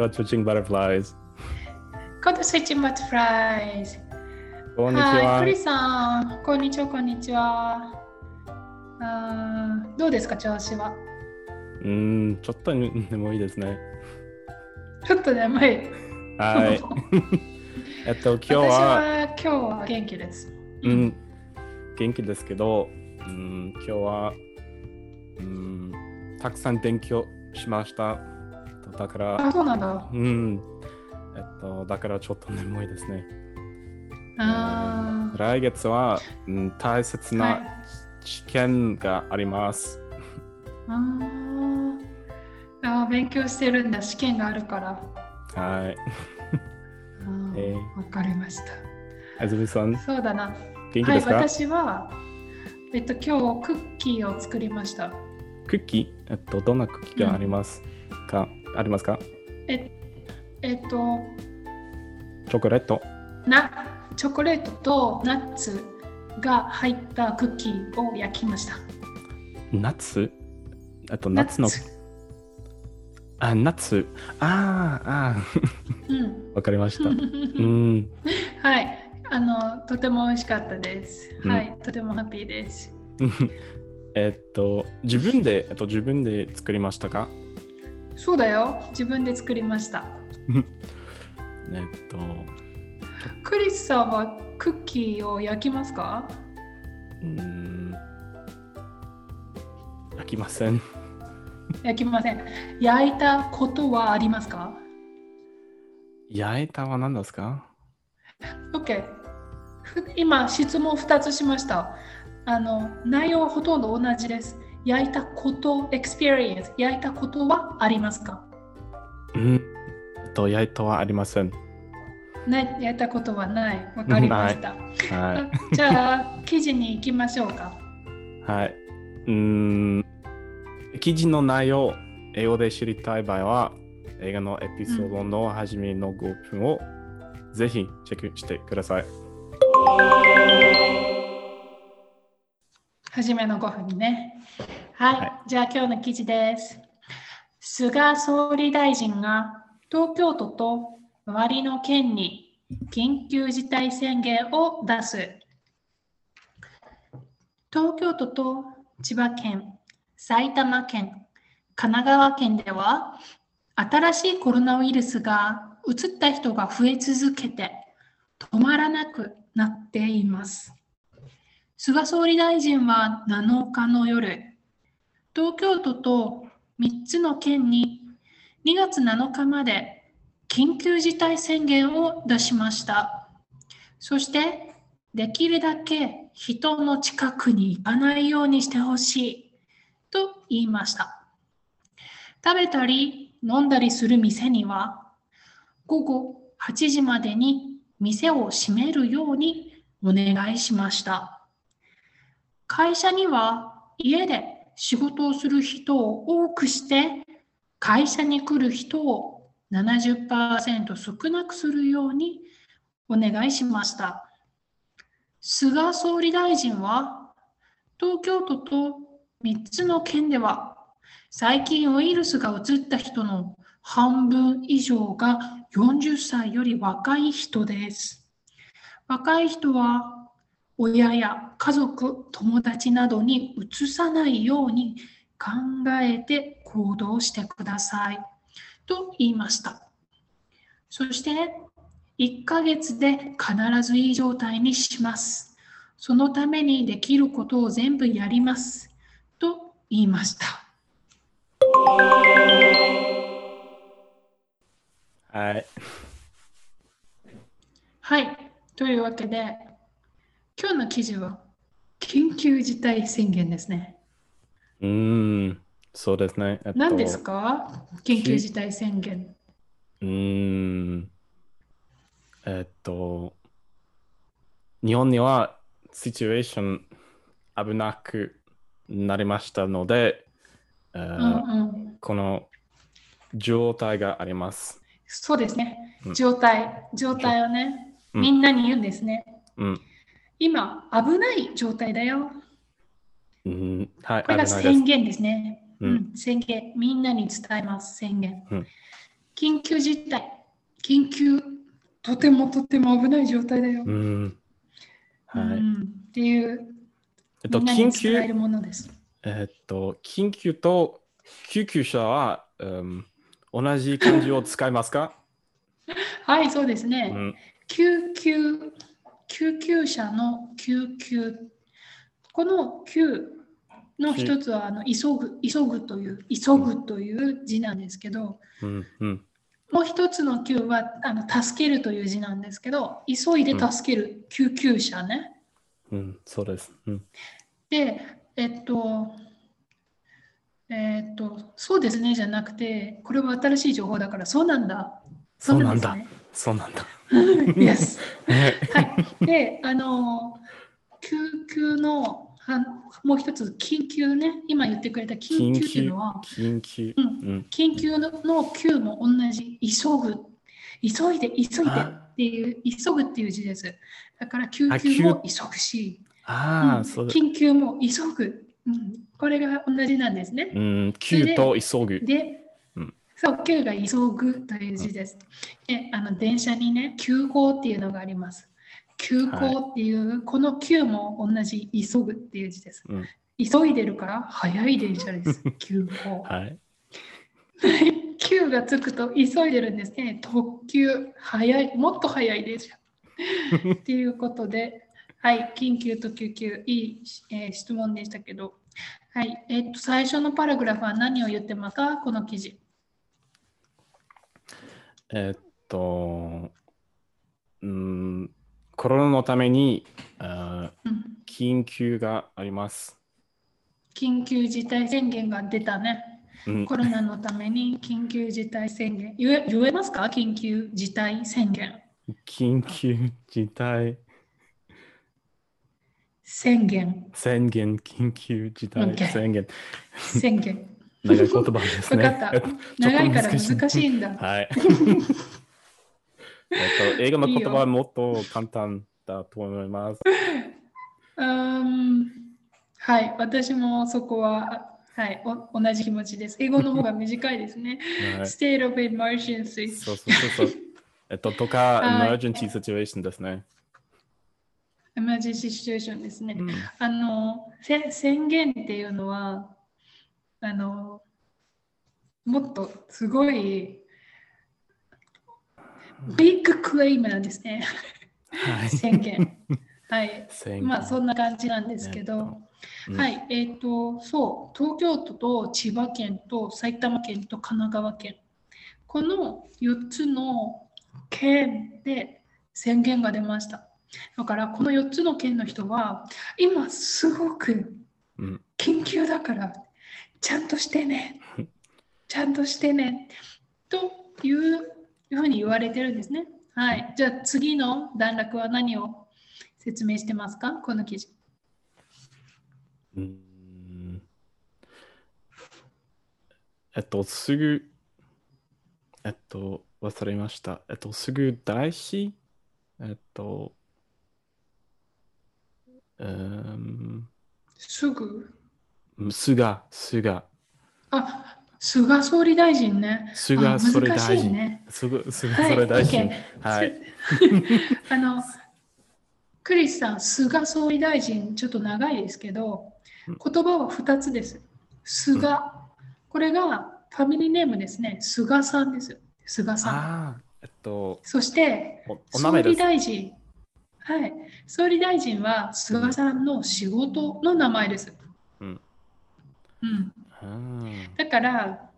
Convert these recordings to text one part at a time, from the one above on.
Code switching butterflies. コードスイッチバタフライズ。こんにちはい、はク。リスさん、こんにちは、こんにちは。あーどうですか、調子は？うーん、ちょっと眠いですね。ちょっと眠い。はい。えっと、今日私は、は今日は元気です。うん、元気ですけど、うん、今日は、うん、たくさん勉強しました。だから、あ、そうなんだ。うん、えっと、だからちょっと眠いですね。あー来月は、うん、大切はいな試験があります。あーあー、勉強してるんだ、試験があるから。はい。あーえわかりました。あずみさん、そうだな。元気ですか、はい、私は、えっと、今日クッキーを作りました。クッキー？えっと、どんなクッキーがありますか、ありますか？ええっと、チョコレート。なチョコレートとナッツが入ったクッキーを焼きました。ナッツ？あと、ナッツの。あ、ナッツ。あーあうんー、わかりました。うん。はい。あの、とても美味しかったです。うんはい。とてもハッピーです。えっと、自分で、えっと、自分で作りましたか？そうだよ。自分で作りました。えっと、クリスさんはクッキーを焼きますか？うーん。焼きません。焼きません。焼いたことはありますか？焼いたは何ですか ?OK。ふ今、質問2つしました。あの、内容はほとんど同じです。焼いたこと、experience、焼いたことはありますか？うん。と、焼いたはありません。ね、焼いたことはない。わかりました。はじゃあ、記事に行きましょうか。い。はい。うーん。記事の内容、英語で知りたい場合は、映画のエピソードの初めの5分をぜひチェックしてください。はじめの5分にね。はい、はいじゃあ今日の記事です。菅総理大臣が東京都と周りの県に緊急事態宣言を出す。東京都と千葉県、埼玉県、神奈川県では新しいコロナウイルスが移った人が増え続けて止まらなくなっています。菅総理大臣は7日の夜、東京都と3つの県に2月7日まで緊急事態宣言を出しました。そして、できるだけ人の近くに行かないようにしてほしいと言いました。食べたり飲んだりする店には、午後8時までに店を閉めるようにお願いしました。会社には家で仕事をする人を多くして会社に来る人を70%少なくするようにお願いしました。菅総理大臣は東京都と3つの県では最近ウイルスが移った人の半分以上が40歳より若い人です。若い人は親や家族、友達などにうつさないように考えて行動してくださいと言いました。そして1ヶ月で必ずいい状態にします。そのためにできることを全部やりますと言いました。はい。はい。というわけで、今日の記事は緊急事態宣言ですね。うーん。そうですね。えっと何ですか？緊急事態宣言。うーん。えっと、日本にはシチュエーション危なくなりましたので、えーうんうん、この状態があります。そうですねう。ん状態、状態をね、うんみんなに言うんですね。うん。今、危ない状態だよ。うん、はい、これが宣言ですね。ううんん、宣言。みんなに伝えます、宣言。緊急事態。緊急。とてもとても危ない状態だよ。うん。はい。うんっていう、えっと、緊急伝え。えっと、緊急と救急車は、うん、同じ漢字を使いますか、はい、そうですね。うん、救急、救急車の救急。この救の一つはあの急ぐ、急ぐという、急ぐという字なんですけど、うん、うん。もう一つの救はあの助けるという字なんですけど、急いで助ける、救急車ね。うん、そうです。うん、で、えっと、えっと、そうですねじゃなくて、これは新しい情報だから、そうなんだ。そうなんだ。そうなんだ。Yes はい。はい。で、あの、救急の、はもう一つ、緊急ね、今言ってくれた緊急っていうのは、緊急。ううん。ん、緊急のの急も同じ、急ぐ、急いで、急いでっていう、急ぐっていう字です。だから、救急も急。ぐし、ああ、うん。緊急も急ぐ、うん。これが同じなんですね。うん、急と急ぐ。で、うんそう、急が急ぐという字です。であの電車にね、急行っていうのがあります。急行っていう、この急も同じ急ぐっていう字です。うん急いでるから早い電車です。急行。はい。急がつくと急いでるんですね。特急、早い、もっと早い電車。っていうことで、はい、緊急と救急、いい、えー質問でしたけど、はい、えっと、最初のパラグラフは何を言ってますか？この記事。えっと、うん、コロナのためにあーうん緊急があります。緊急事態宣言が出たね。うん、コロナのために 緊急事態宣言。言え言えますか？緊急事態宣言。緊急事態宣言。宣言、緊急事態宣言。宣言。長い言葉ですね。長いから難しいんだ。はい。えっと、英語の言葉はもっと簡単だと思います。うーんはい、私もそこは、はい、お同じ気持ちです。英語の方が短いですね。はい State of emergency。そうそうそうそう。えっと、とか、はい emergency situation ですね。emergency situation ですね。うんあの、せ宣言っていうのは、あの、もっとすごい、ビッグクレイムなんですね。はい。宣言。はい。まあ、そんな感じなんですけど、うんはい、えっ、と、そう、東京都と千葉県と埼玉県と神奈川県、この4つの県で宣言が出ました。だから、この4つの県の人は、今すごくうん緊急だから、ちゃんとしてね、ちゃんとしてね、というふうに言われてるんですね。はい、じゃあ次の段落は何を説明してますか？この記事。うん。えっと、すぐ、えっと、忘れました。えっと、すぐ大師？えっと、うーん、すぐ？すが、すが、あ、菅総理大臣ね。菅総理大臣。ね。すぐ、すがはい総理大臣。はい。あの、クリスさん、菅総理大臣、ちょっと長いですけど、うん言葉は2つです。菅、これがファミリーネームですね。菅さんです。菅さん。えっと、そして、総理。大臣。はい。総理大臣は菅さんの仕事の名前です。うん。だから、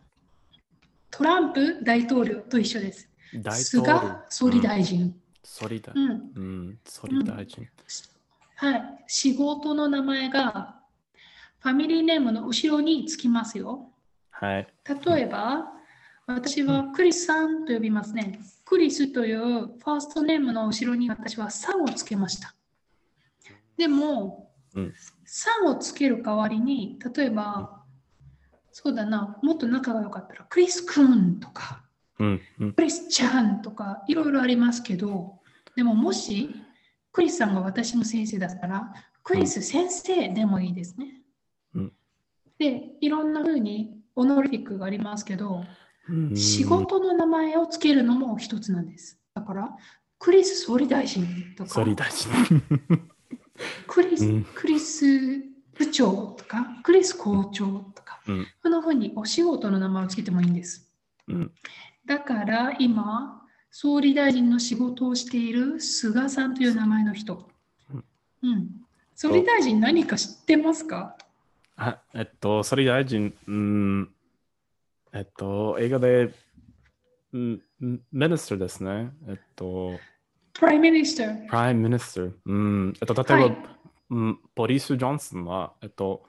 トランプ大統領と一緒です。大統菅領。総理大臣。総理大うん。うん、総理大臣。はい。仕事の名前がファミリーネームの後ろにつきますよ。はい。例えば、私はクリスさんと呼びますね。クリスというファーストネームの後ろに私はさんをつけました。でも、うんさんをつける代わりに、例えば、そうだな、もっと仲が良かったら、クリスくんとか。クリスちゃんとかいろいろありますけど、でももしクリスさんが私の先生だったら、クリス先生でもいいですね。うんで、いろんな風にオノリフィックがありますけど、うん仕事の名前をつけるのも一つなんです。だから、クリス総理大臣とか、総理大臣。クリス、うんクリス部長とか、クリス校長とか、うんこんな風にお仕事の名前をつけてもいいんです。うんだから今、総理大臣の仕事をしている菅さんという名前の人。うん。総理大臣何か知ってますか？あえっと、総理大臣、うん、えっと、映画で、うん、 minister ですね。えっと、?Prime Minister。 Prime Minister。うん、えっと、例えば、はいうん、ボリス・ジョンソンは、えっと、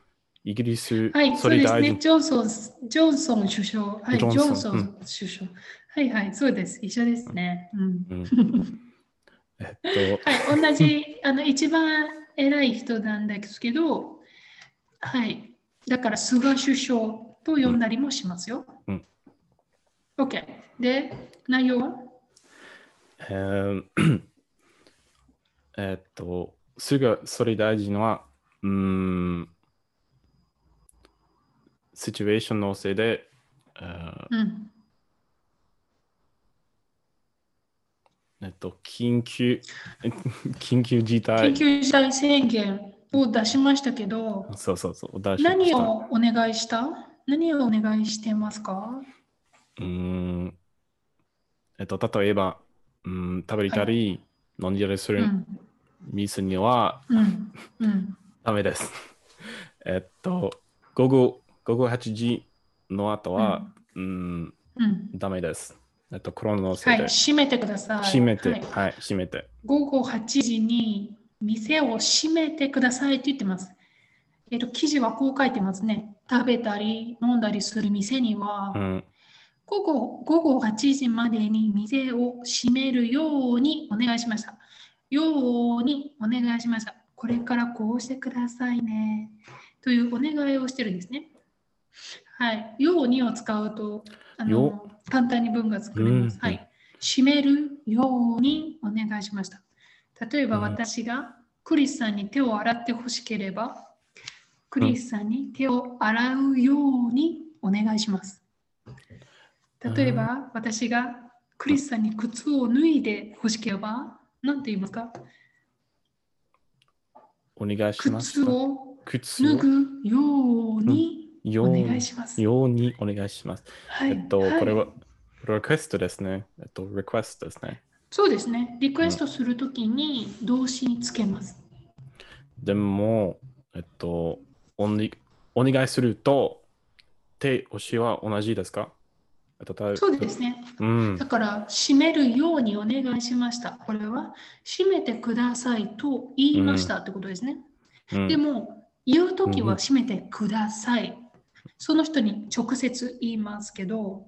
イギリスはい、そうですね。ジョンソン、ジョンソン首相。はい、ジジョンソンョンソン首相。はいはい、そうです。一緒ですね。うん。うんえっと、はい、同じ、あの、一番偉い人なんですけど、はい。だから、菅首相と呼んだりもしますよ。うん。OK。で、内容はえー えっと、菅総理大臣は、うん、シチュエーションのせいで、えーうん。えっと、緊急、緊急事態。緊、急事態宣言を出しましたけど、そうそうそう、出しました。何をお願いした？何をお願いしてますか？うーん、えっと、例えば、うん、食べたり、飲んだりするうん。水にはうん。うん。ダメです。えっと、午後、午後8時の後は、うん、うん。ダメです。えっと、コロナのせはいい、で。閉めてください。閉めて、はいはい、閉めて。午後8時に店を閉めてくださいって言ってます。えっと、記事はこう書いてますね。食べたり飲んだりする店には、うん、午後午後8時までに店を閉めるようにお願いしました。ようにお願いしました。これからこうしてくださいね。というお願いをしてるんですね。はい。ようにを使うと、あのよ簡単に文が作れます。うんはい。閉めるようにお願いしました。例えばうん私がクリスさんに手を洗ってほしければ、クリスさんに手を洗うようにお願いします。例えば、私がクリスさんに靴を脱いで欲しければ、何て言いますか？お願いします。靴を脱ぐようにお願いします。ようにお願いします。はいえっと、はいこれは、リクエストですね。えっと、リクエストですね。そうですね。リクエストするときに動詞につけます。でも、えっと、おにお願いすると、手、押しは同じですか？そうですね。うんだ。から、閉めるようにお願いしました。これは、閉めてくださいと言いましたってことですね。うんでも、言うときうんは閉めてください。その人に直接言いますけど、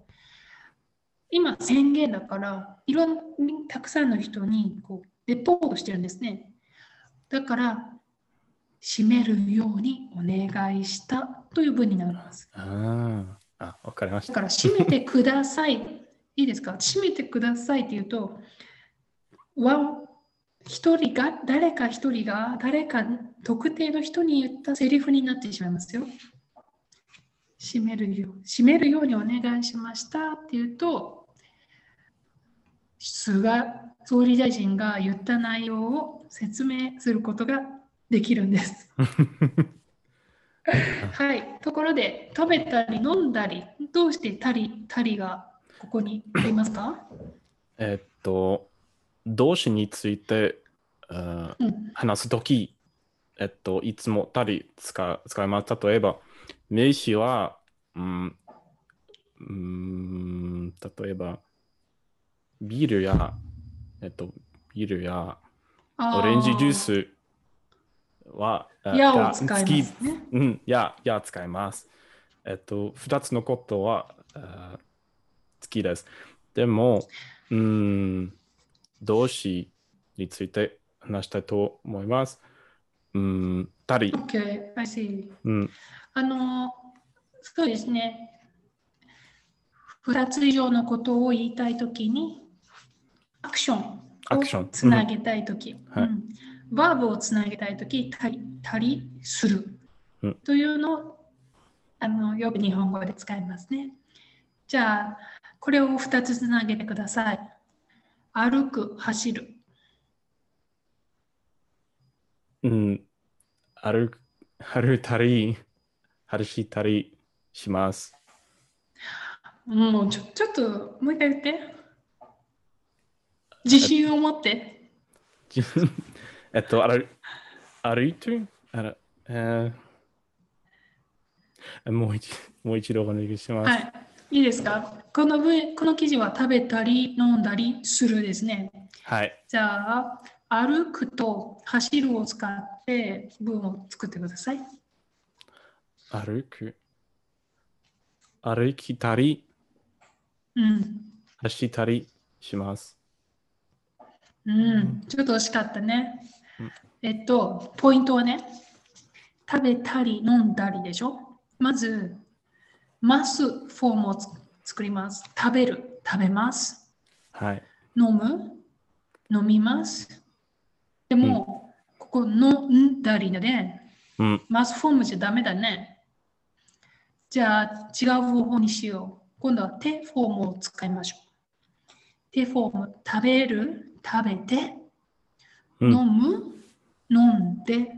今宣言だから、いろんたくさんの人にこうレポートしてるんですね。だから、閉めるようにお願いしたという文になります。あーあ、わかりました。だから、閉めてください。いいですか？閉めてくださいって言うと、わ一人が、誰か一人が、誰か特定の人に言ったセリフになってしまいますよ。閉めるよう、閉めるようにお願いしましたって言うと、菅総理大臣が言った内容を説明することができるんです。はい。ところで、食べたり飲んだり、どうしてたり、たりがここにありますか？えっと、動詞について、うん。話すとき、えっと、いつもたり使う使います。例えば、名詞は、うん、うーん例えば、ビールや、えっと、ビールやあオレンジジュースは、あやがを使いますね。うん、や、や使います。えっと、二つのことは、あ好きです。でも、うん、動詞について話したいと思います。うん、たり、OK, I see. うん、あの、そうですね。二つ以上のことを言いたいときに、アクションアクションをつなげたいとき、バーブをつなげたいとき、たり、たりするうんというのを、あの、よく日本語で使いますね。じゃあ、これを2つつなげてください。歩く、走る。うん。歩く、歩いたり、歩いたりします。もうちょちょっともう一回言って。自信を持って。えっと、歩歩いてるあら、えー、もう一もう一度お願いします。はい。いいですかこの文この記事は食べたり飲んだりするですね。はい。じゃあ、歩くと走るを使って文を作ってください。歩く。歩きたり、うん。走ったりします。うん。ちょっと惜しかったねうん。えっと、ポイントはね、食べたり飲んだりでしょ？まず、ますフォームをつ作ります。食べる、食べます。はい。飲む、飲みます。でも、ここ飲んだりだね。うん。マスフォームじゃダメだね。じゃあ違う方法にしよう。今度は手フォームを使いましょう。手フォーム、食べる、食べて、うん飲む、飲んで。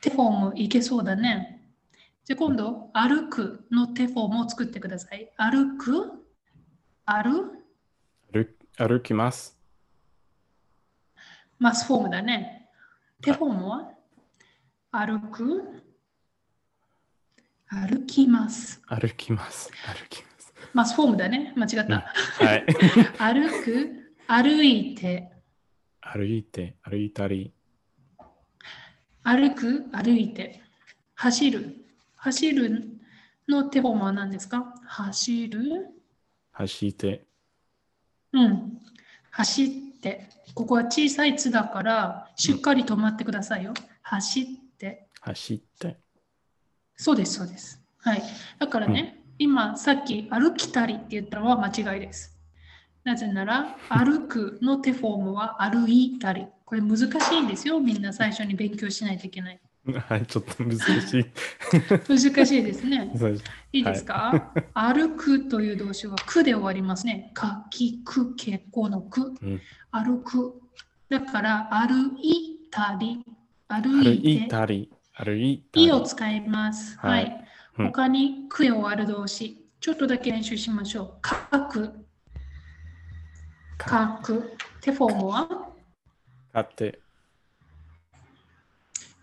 手フォームいけそうだね。じゃあ今度、歩くの手フォームを作ってください。歩く、歩、歩歩きます。マスフォームだね。手フォームは？歩く、歩きます。歩きます。歩きます。マスフォームだね。間違った。はい。歩く、歩いて、歩いて、歩いたり、歩く、歩いて、走る？走るの手フォームは何ですか？走る、走って、うん。走って。ここは小さい「つ」だから、しっかり止まってくださいよ。走って。走って、そうです、そうです。はい。だからね、今さっき歩きたりって言ったのは間違いです。なぜなら、歩くの手フォームは歩いたり。これ難しいんですよ。みんな最初に勉強しないといけない。はい、ちょっと難しい。難しいですね。いいですか、歩くという動詞はくで終わりますね。か、き、く、け、このく。うん歩く。だから、歩いたり、歩歩いて。いたり、歩いたり。いを使います。ははいい。うん他に、くで終わる動詞。ちょっとだけ練習しましょう。書く、か書く。手フォームは？買って、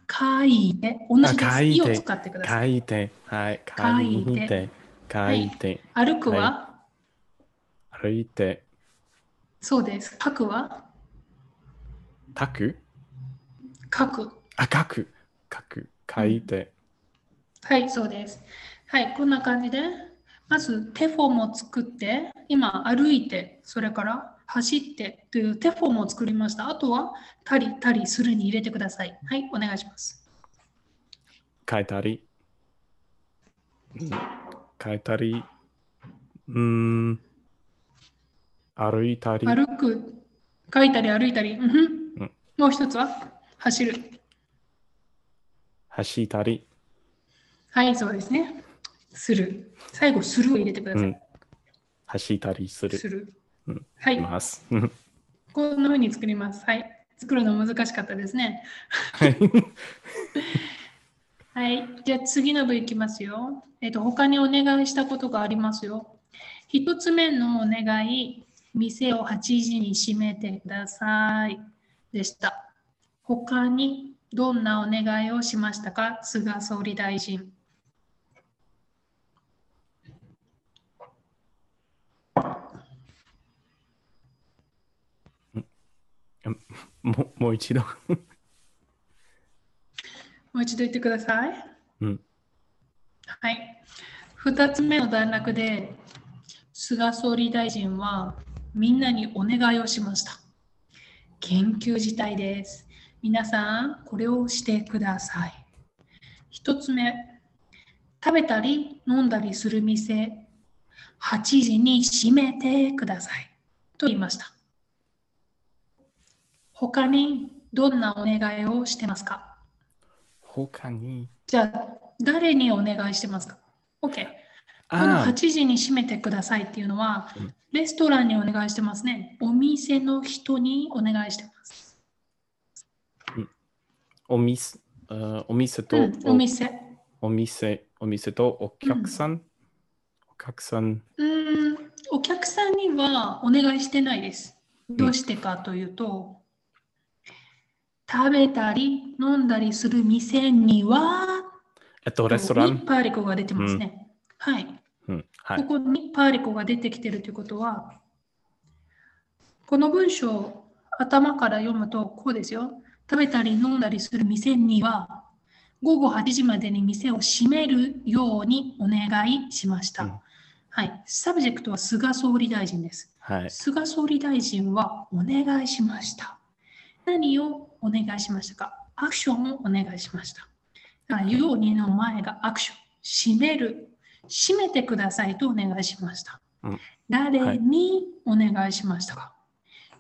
書いて。同じです。いを使ってください。書いて、はい、書いて。書いて、書いて、歩くは、歩いて、そうです。書くは？書く？書く。あ、書く、書く、書いて、はい、そうです。はい、こんな感じで、まず手フォームを作って、今歩いて、それから走ってという手フォームを作りました。あとは、たりたりするに入れてください。はい、お願いします。書いたり、うん書いたり、うーん、歩いたり、歩く、書いたり歩いたり、うんもう一つは、走る。走ったり、はい、そうですね。する。最後、するを入れてください。うん、走ったりする、する。うんはい、います。う んこんな風に作ります。はい。作るの難しかったですね。はい はい。じゃあ次の部いきますよ。えっ、と、他にお願いしたことがありますよ。一つ目のお願い、店を8時に閉めてください。でした。他にどんなお願いをしましたか？菅総理大臣。もうもう一度。もう一度言ってください。うんはい。二つ目の段落で、菅総理大臣はみんなにお願いをしました。緊急事態です。皆さん、これをしてください。一つ目、食べたり飲んだりする店、8時に閉めてください。と言いました。他にどんなお願いをしてますか？他に、じゃあ、誰にお願いしてますか ?OK。このあ8時に閉めてくださいっていうのはうん、レストランにお願いしてますね。お店の人にお願いしてます。お店、あお店と、うん、お店。お店、お店とお客さん、お客さん、うーん、お客さんにはお願いしてないです。どうしてかというと、食べたり飲んだりする店には、えっと、レストラにン、パーリコが出てますね。はい。うん、はい。ここに particle が出てきてるということは、この文章を頭から読むとこうですよ。食べたり飲んだりする店には、午後8時までに店を閉めるようにお願いしました。うんはい。 subject は菅総理大臣です。はい。菅総理大臣はお願いしました。何をお願いしましたか？アクションをお願いしました。ようにの前がアクション。閉める。閉めてくださいとお願いしました。うん誰にお願いしましたか、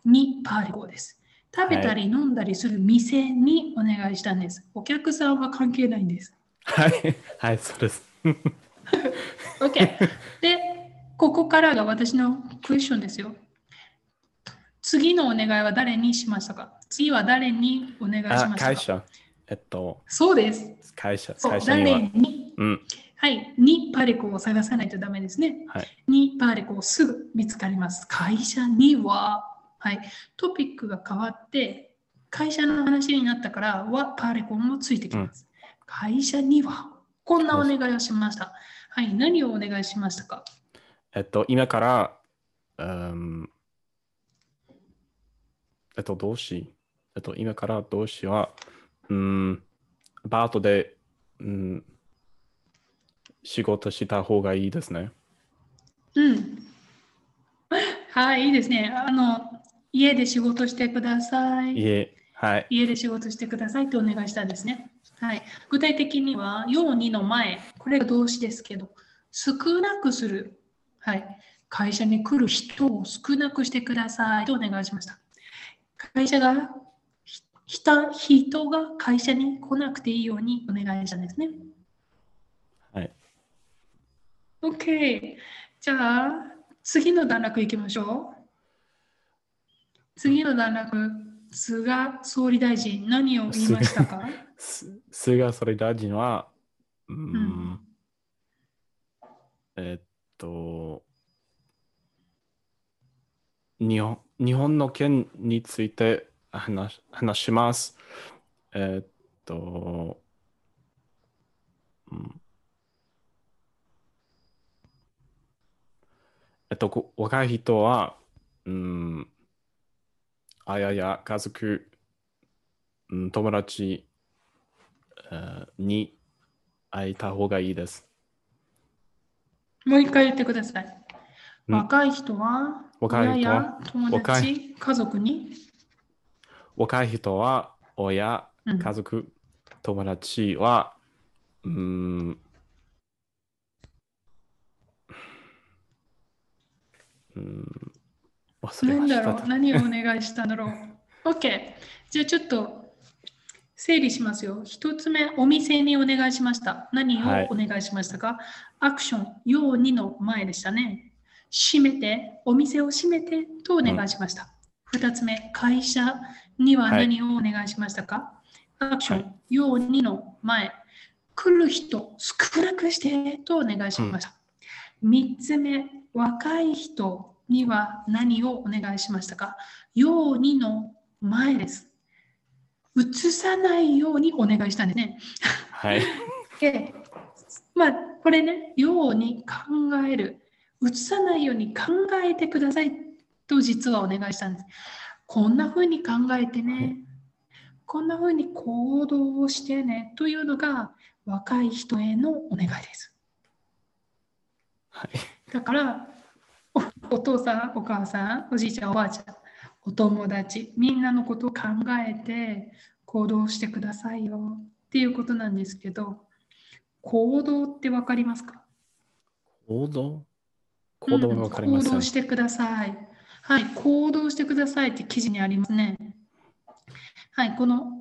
にパーリコです。食べたり飲んだりする店にお願いしたんです。お客さんは関係ないんです。はい。はい、そうです。OK。で、ここからが私のクエスチョンですよ。次のお願いは誰にしましたか？次は誰にお願いしあ、ましたか会社。えっと、そうです。会社、会社に誰は。に、うん。はい、にパリコを探さないとダメですね。はい。にパリコすぐ見つかります。会社には、はい、トピックが変わって、会社の話になったから、はパリコもついてきます。会社には、こんなお願いをしました。はい、何をお願いしましたか？えっと、今から、うん、えっと、動詞。えっと、今から動詞は、うん、バートで、うん、仕事した方がいいですね。うん。はい、いいですね。あの、家で仕事してください。いえ、はい。家で仕事してくださいってお願いしたんですね。はい。具体的には、ようにの前、これが動詞ですけど、少なくする。はい。会社に来る人を少なくしてくださいとお願いしました。会社が、ひ人人が会社に来なくていいようにお願いしたんですね。はい。OK。じゃあ、次の段落行きましょう。次の段落、菅総理大臣、何を言いましたか？す菅総理大臣は、うん、うんえっと、日本日本の件について話話します。えっと、うんえっと、こ若い人は、うん、あやや家族、うん、友達、えーに会えた方がいいです。もう一回言ってください。うん若い人は、若い人は？友若達、家族に、若い人は親、うん家族、友達は、うん、うん、忘れ何ました。だろう何をお願いしたんだろう ?OK。じゃあちょっと整理しますよ。一つ目、お店にお願いしました。何をはいお願いしましたか、アクション、ようにの前でしたね。閉めて、お店を閉めてとお願いしました。二、つ目、会社にははい何をお願いしましたか、アクション、はようにの前。来る人少なくしてとお願いしました。三つ目、若い人には何をお願いしましたか？ようにの前です。映さないようにお願いしたんですね。はい。で、まあ、これね、ように考える。映さないように考えてくださいと実はお願いしたんです。こんな風に考えてね、こんな風に行動をしてねというのが若い人へのお願いです。はい。だからお、お父さん、お母さん、おじいちゃん、おばあちゃん、お友達、みんなのことを考えて行動してくださいよっていうことなんですけど、行動ってわかりますか？行動？行動がわかりません。うん行動してください。はい、行動してくださいって記事にありますね。はい、この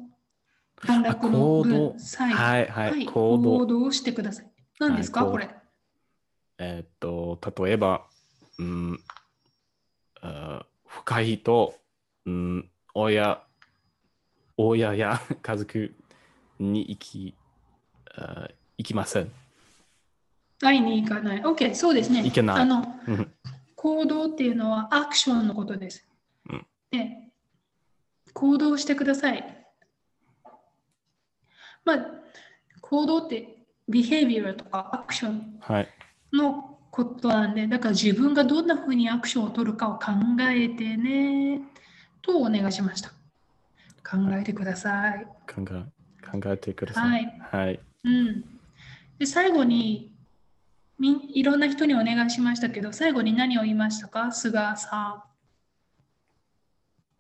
の文、最後。はいはいはい、行動してください。何ですか、はいこれ。えっと、例えば、うん、あ深い人、うん、親、親や家族に行き、あ行きません。会いに行かない。OK、そうですね。行けないあの、うん行動っていうのはアクションのことです。うんで、行動してください。まあ、行動って behavior とかアクションはい。のことなんで、だから自分がどんなふうにアクションを取るかを考えてね、とお願いしました。考えてください。考え考えてください。はい。うん。で、最後に、いろんな人にお願いしましたけど、最後に何を言いましたか？菅さ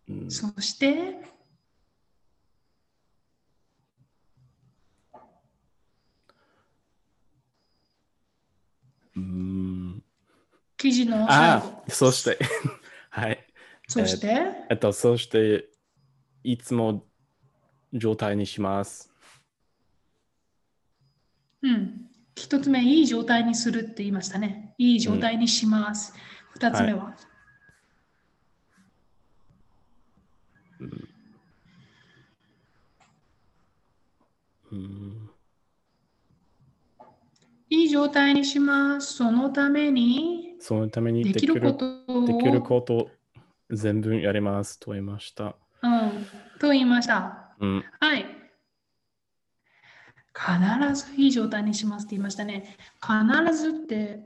うんん。そして、うん記事の最あ後。そして、はい。そして、えっと、そして、いつも状態にします。うん。一つ目、いい状態にするって言いましたね。いい状態にします。二つ目は、うんいい状態にします。そのために、そのためにでできることを、できること全部やりますと言いました。うん、と言いました。うん。はい。必ずいい状態にしますって言いましたね。必ずって、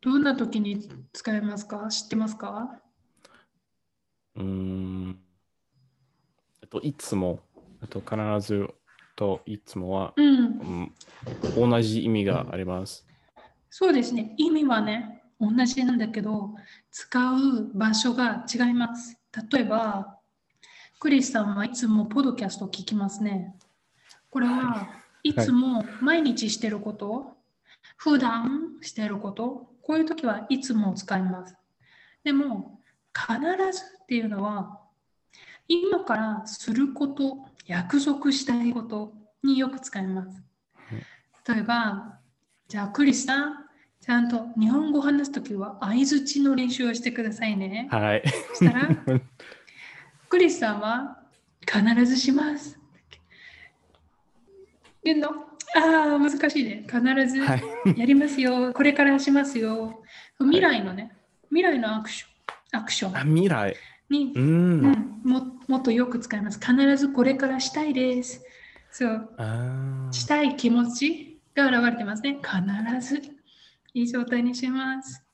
どんな時に使えますか？知ってますか？うん。えっと、いつも、えっと、必ずといつもは、うん。うん、同じ意味があります。そうですね。意味はね、同じなんだけど、使う場所が違います。例えば、クリスさんはいつもポッドキャストを聞きますね。これはいつも毎日してること、普段してること、こういう時はいつも使います。でも、必ずっていうのは、今からすること、約束したいことによく使います。例えば、じゃあ、クリスさん、ちゃんと日本語を話すときは相づちの練習をしてくださいね。はい。そしたら、クリスさんは必ずします。言うの？ああ、難しいね。必ずはい。やりますよ。これからしますよ。未来のね、未来のアクション、アクショあ、ン未来。に、う。うんん、ももっとよく使います。必ずこれからしたいです。そう。したい気持ちが現れてますね。必ずいい状態にします。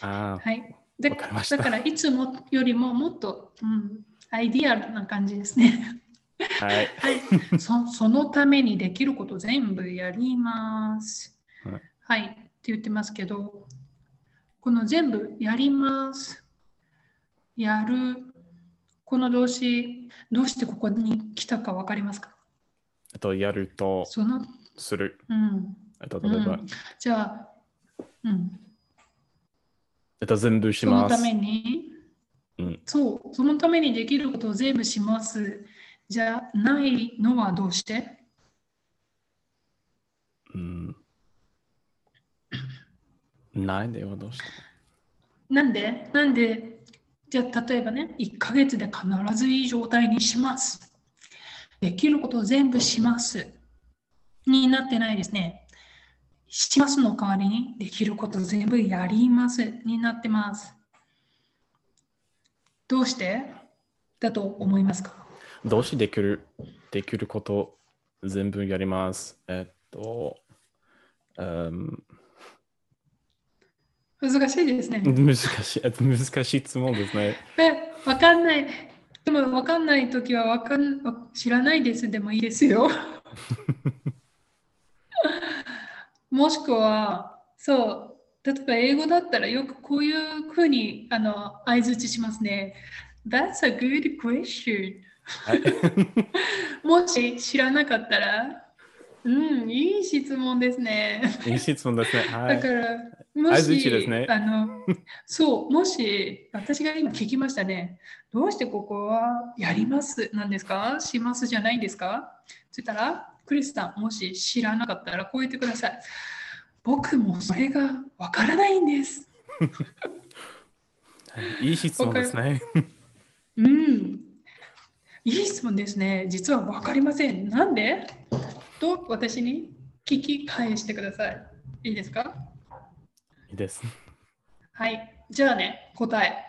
はい。だわかだからいつもよりももっと、うん、アイディアルな感じですね。はい。はいそ。そのためにできること全部やります。はいはい。って言ってますけど、この全部やります。やる。この動詞、どうしてここに来たか分かりますか？と、やるとその、する。うん。えっと、例えば、うんじゃあ、うん。えっと、全部します。そのために、うんそう、そのためにできることを全部します。じゃないのはどうして？うん。ないではどうして？なんで？なんで？じゃあ例えばね、1ヶ月で必ずいい状態にします。できることを全部します。になってないですね。しますの代わりにできることを全部やりますになってます。どうして？だと思いますか？どうしできる、できること全部やります？えっと、うん、難しいですね。難しい、えっと難しい質問ですね。え、わかんない。でもわかんないときはわかんわ知らないですでもいいですよ。もしくは、そう、例えば英語だったらよくこういうふうにあの相づちしますね。That's a good question. はい。もし知らなかったら、うん、いい質問ですね。いい質問ですね。はい。だから、もし、ねあの、そう、もし、私が今聞きましたね。どうしてここはやります？なんですか？しますじゃないんですか？そしたら、クリスさん、もし知らなかったらこう言ってください。僕もそれがわからないんです。いい質問ですね。うん。いい質問ですね。実はわかりません。なんで？と私に聞き返してください。いいですか？いいです。はい。じゃあね、答え。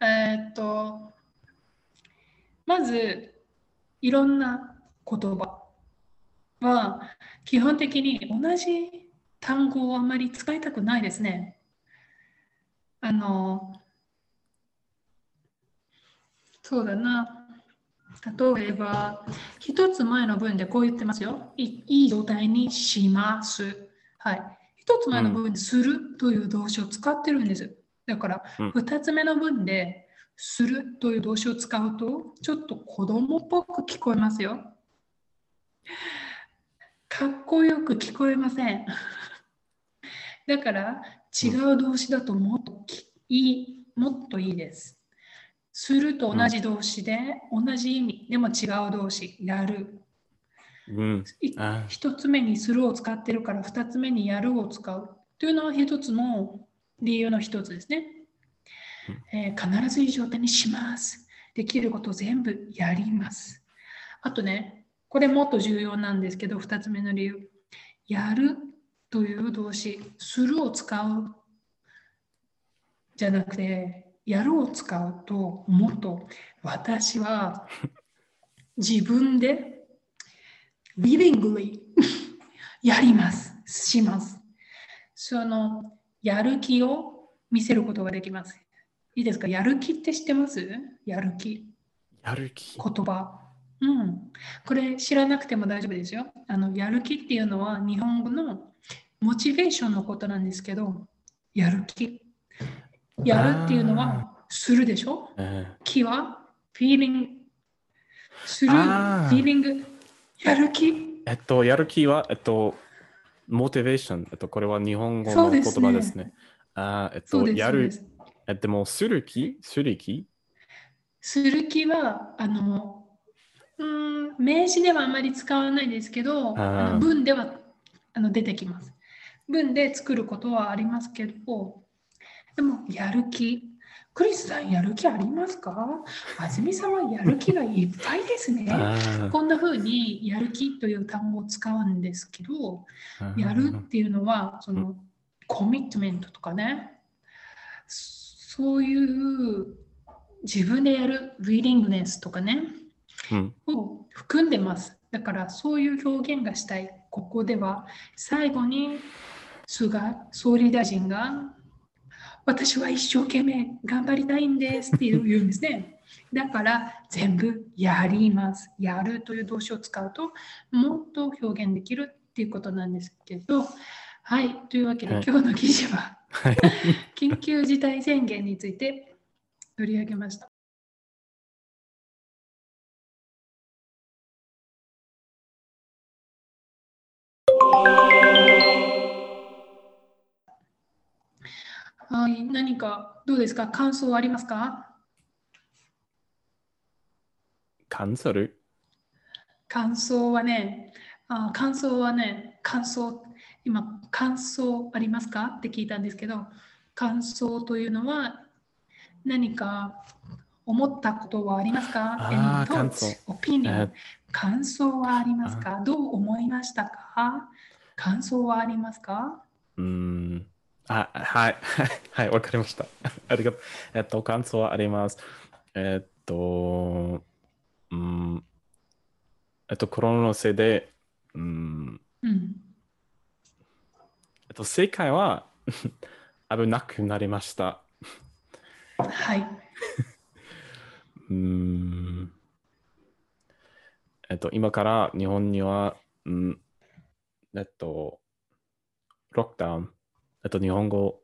えーっと、まず、いろんな言葉は基本的に同じ単語をあまり使いたくないですね。あの、そうだな。例えば、一つ前の文でこう言ってますよ。いいい状態にします。はい。一つ前の文でするという動詞を使ってるんです。だからうん、二つ目の文でするという動詞を使うと、ちょっと子供っぽく聞こえますよ。かっこよく聞こえません。だから、違う動詞だともっときいい、もっといいです。すると同じ動詞で、同じ意味、でも違う動詞、やる。うん。いあ一つ目にするを使ってるから二つ目にやるを使うというのは一つの理由の一つですね。えー必ずいい状態にします。できること全部やります。あとね、これもっと重要なんですけど、二つ目の理由。やるという動詞、するを使うじゃなくて、やるを使うともっと私は自分で willingly やります、します。そのやる気を見せることができます。いいですか？やる気って知ってます？やる気、やる気。言葉。うん。これ知らなくても大丈夫ですよ。あの、やる気っていうのは日本語のモチベーションのことなんですけど、やる気。やるっていうのはするでしょ？え気は？feeling する？あー。feeling やる気？ーえっと、やる気は、えっと、モチベーション。えっと、これは日本語の言そうですね。葉ですね。えっと、やる。えでも、する気？する気？する気はあのうーん名詞ではあまり使わないですけどあの文ではあの出てきます。文で作ることはありますけどでもやる気。クリスさんやる気ありますか？あずみさんはやる気がいっぱいですね。こんな風にやる気という単語を使うんですけどやるっていうのはそのコミットメントとかね。そういう自分でやる willingness とかね。うん。を含んでます。だからそういう表現がしたい。ここでは。最後に菅総理大臣が私は一生懸命頑張りたいんですって言うんですね。だから全部やります。やるという動詞を使うともっと表現できるっていうことなんですけど。はい。というわけで、はい。今日の記事ははい。緊急事態宣言について取り上げました。はい、何かどうですか？感想はありますか？カンソル感想はね、あ感想はね、感想、今、感想ありますか？って聞いたんですけど、感想というのは何か思ったことはありますか?感想。opinion えー。感想はありますか？どう思いましたか？感想はありますか？うーん。あ、はい。はい、わかりました。ありがとう。えっと、感想はあります。えっと、うん。えっと、コロナのせいで、うん。うん。えっと、世界は 危なくなりました。はい。うーん。えっと、今から日本には、うん、えっと、ロックダウン。えっと、日本語、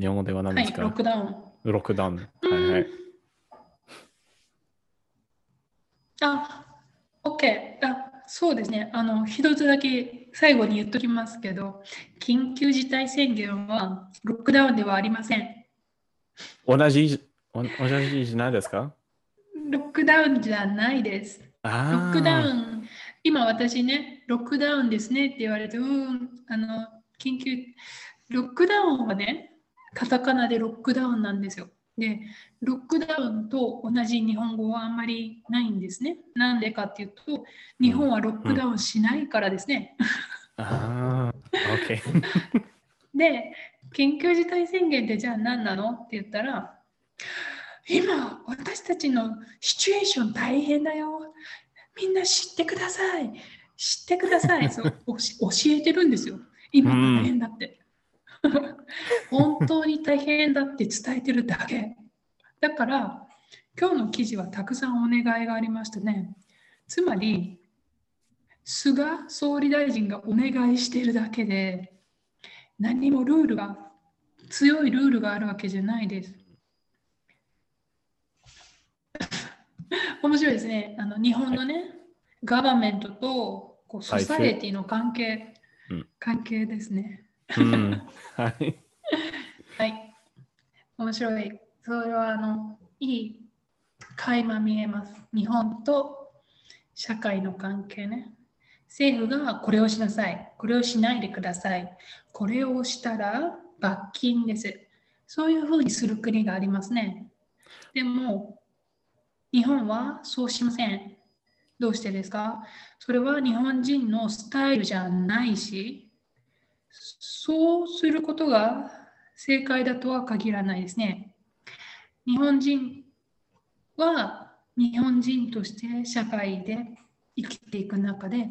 日本語では何はい、ですか、ロックダウン。ロックダウン。はいはい。あ、OK。あ、そうですね。あの、一つだけ最後に言っときますけど、緊急事態宣言はロックダウンではありません。同じ同じじゃないですか？ロックダウンじゃないです。あロックダウン。ン、今私ね、ロックダウンですねって言われて、うん、あの、緊急、ロックダウンはね、カタカナでロックダウンなんですよ。で、ロックダウンと同じ日本語はあんまりないんですね。なんでかっていうと、日本はロックダウンしないからですね。ああ、OK。で、緊急事態宣言ってじゃあ何なのって言ったら、今、私たちのシチュエーション大変だよ。みんな知ってください。知ってください。そう教えてるんですよ。今大変だって。本当に大変だって伝えてるだけ。だから、今日の記事はたくさんお願いがありましたね。つまり、菅総理大臣がお願いしているだけで、何もルールが、強いルールがあるわけじゃないです。面白いですね。あの日本のね、ガバメントとこうソサエティの関係、うん関係ですね。うん。はい。はい。面白い。それはあのいい垣間見えます。日本と社会の関係ね。政府がこれをしなさい。これをしないでください。これをしたら罰金です。そういうふうにする国がありますね。でも、日本はそうしません。どうしてですか？それは日本人のスタイルじゃないし、そうすることが正解だとは限らないですね。日本人は日本人として社会で生きていく中で、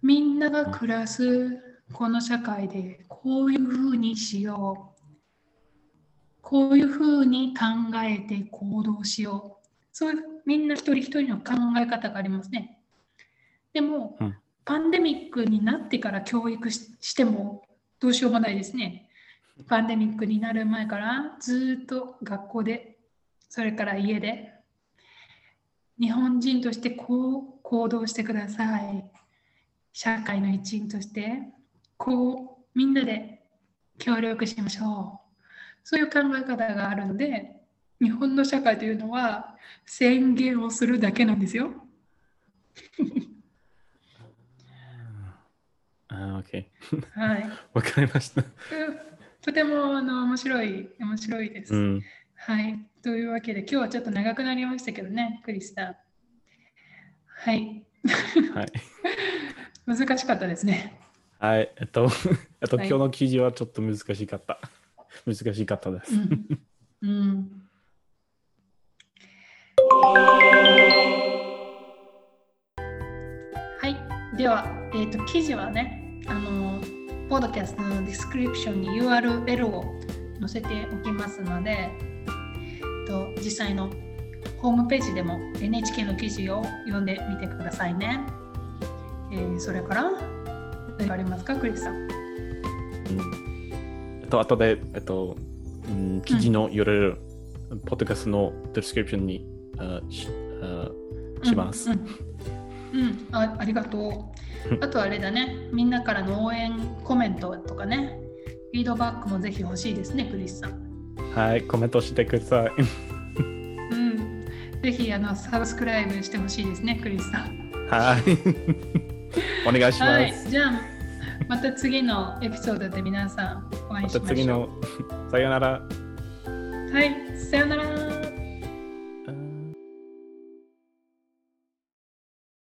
みんなが暮らすこの社会でこういうふうにしよう。こういうふうに考えて行動しよう。そういうみんな一人一人の考え方がありますね。でも、うんパンデミックになってから教育してもどうしようもないですね。パンデミックになる前からずっと学校で、それから家で、日本人としてこう行動してください。社会の一員として、こうみんなで協力しましょう。そういう考え方があるので、日本の社会というのは宣言をするだけなんですよ。あー OK。はい。わかりました。うんとてもあの面白い、面白いです。うん。はい。というわけで、今日はちょっと長くなりましたけどね、クリスさん。はい。はい。難しかったですね。はい。えっと、えっと、はい今日の記事はちょっと難しかった。難しかったです。うん。うん、はい。では、えっ、と、記事はね、あの、ポッドキャストのディスクリプションに URL を載せておきますので、と、実際のホームページでも NHK の記事を読んでみてくださいね。えーそれから、何かありますか、クリスさん？うんえっと、後で、えっと、うん記事の URL、ポッドキャストの description にあしあします。うん、うんうんあ。ありがとう。あとあれだね、みんなからの応援コメントとかね、フィードバックもぜひ欲しいですね、クリスさん。はい、コメントしてください。うん。ぜひあの subscribe してほしいですね、クリスさん。はい。お願いします。はい、じゃあ、また次のエピソードで皆さんお会いましたましょう。次の、さよなら。はい、さよなら。